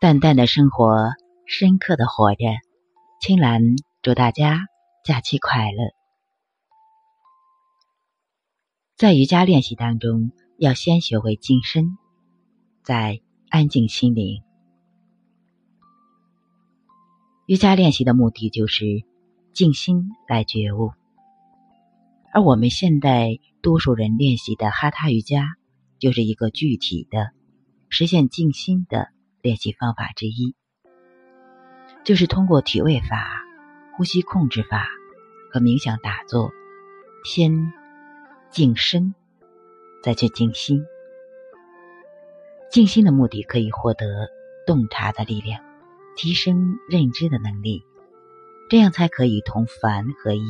淡淡的生活，深刻的活着。青兰祝大家假期快乐。在瑜伽练习当中，要先学会静身，再安静心灵。瑜伽练习的目的就是静心来觉悟，而我们现代多数人练习的哈他瑜伽，就是一个具体的实现静心的练习方法之一，就是通过体位法、呼吸控制法和冥想打坐，先静身，再去静心。静心的目的可以获得洞察的力量。提升认知的能力，这样才可以同凡合一，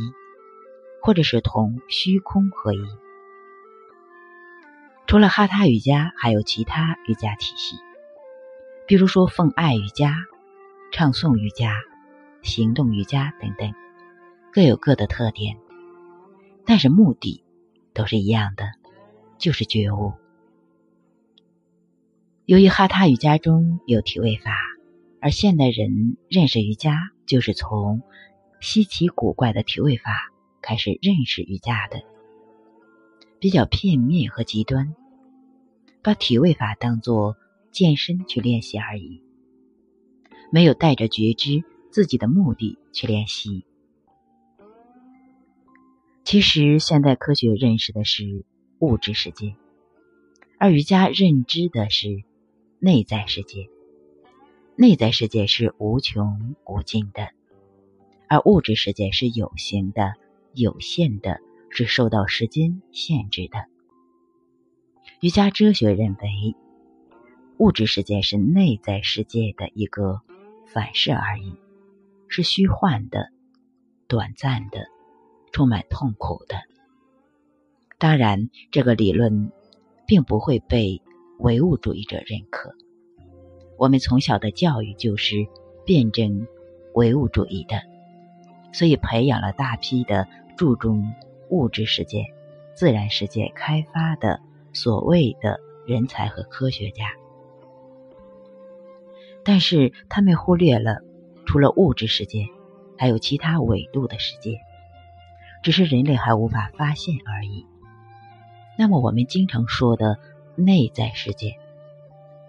或者是同虚空合一。除了哈他瑜伽，还有其他瑜伽体系，比如说奉爱瑜伽、唱诵瑜伽、行动瑜伽等等，各有各的特点，但是目的都是一样的，就是觉悟。由于哈他瑜伽中有体位法。而现代人认识瑜伽，就是从稀奇古怪的体位法开始认识瑜伽的，比较片面和极端，把体位法当作健身去练习而已，没有带着觉知自己的目的去练习。其实，现代科学认识的是物质世界，而瑜伽认知的是内在世界。内在世界是无穷无尽的，而物质世界是有形的、有限的，是受到时间限制的。瑜伽哲学认为，物质世界是内在世界的一个反射而已，是虚幻的、短暂的、充满痛苦的。当然，这个理论并不会被唯物主义者认可。我们从小的教育就是辩证唯物主义的，所以培养了大批的注重物质世界、自然世界开发的所谓的人才和科学家。但是他们忽略了，除了物质世界，还有其他纬度的世界，只是人类还无法发现而已。那么我们经常说的内在世界，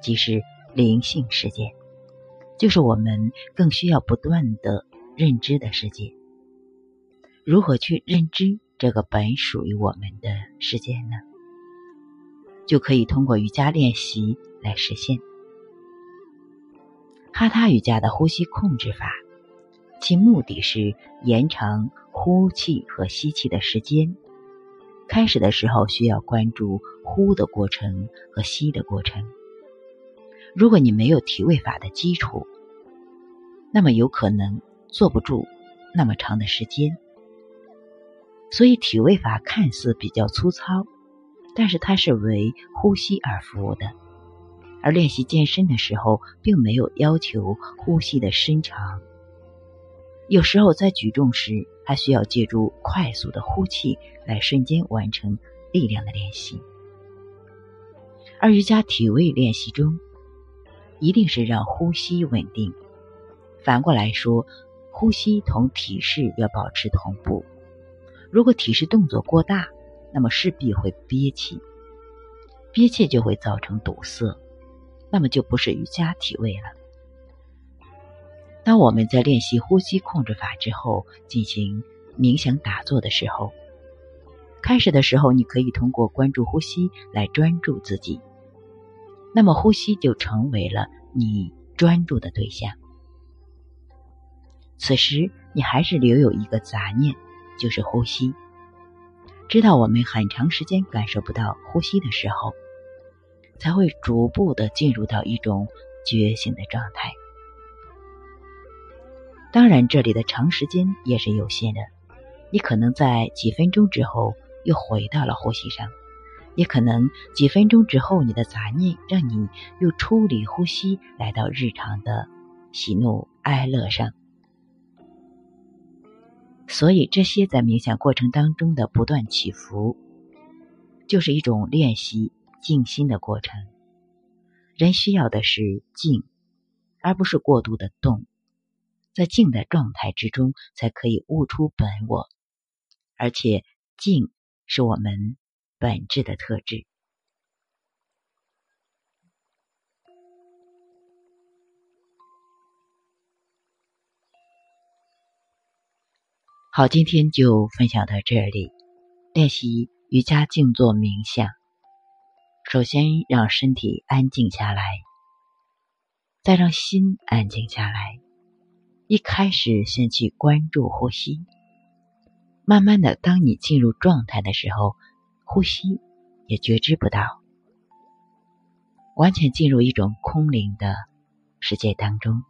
即是。灵性世界，就是我们更需要不断的认知的世界。如何去认知这个本属于我们的世界呢？就可以通过瑜伽练习来实现。哈他瑜伽的呼吸控制法，其目的是延长呼气和吸气的时间。开始的时候需要关注呼的过程和吸的过程。如果你没有体位法的基础，那么有可能坐不住那么长的时间。所以体位法看似比较粗糙，但是它是为呼吸而服务的。而练习健身的时候，并没有要求呼吸的深长。有时候在举重时，还需要借助快速的呼气来瞬间完成力量的练习。而瑜伽体位练习中，一定是让呼吸稳定。反过来说，呼吸同体式要保持同步。如果体式动作过大，那么势必会憋气，憋气就会造成堵塞，那么就不是瑜伽体位了。当我们在练习呼吸控制法之后，进行冥想打坐的时候，开始的时候，你可以通过关注呼吸来专注自己。那么呼吸就成为了你专注的对象。此时你还是留有一个杂念，就是呼吸。知道我们很长时间感受不到呼吸的时候，才会逐步的进入到一种觉醒的状态。当然，这里的长时间也是有限的，你可能在几分钟之后又回到了呼吸上。也可能几分钟之后，你的杂念让你又出离呼吸，来到日常的喜怒哀乐上。所以，这些在冥想过程当中的不断起伏，就是一种练习静心的过程。人需要的是静，而不是过度的动。在静的状态之中，才可以悟出本我，而且静是我们本质的特质。好，今天就分享到这里。练习瑜伽静坐冥想，首先让身体安静下来，再让心安静下来。一开始先去关注呼吸，慢慢的，当你进入状态的时候，呼吸也觉知不到，完全进入一种空灵的世界当中。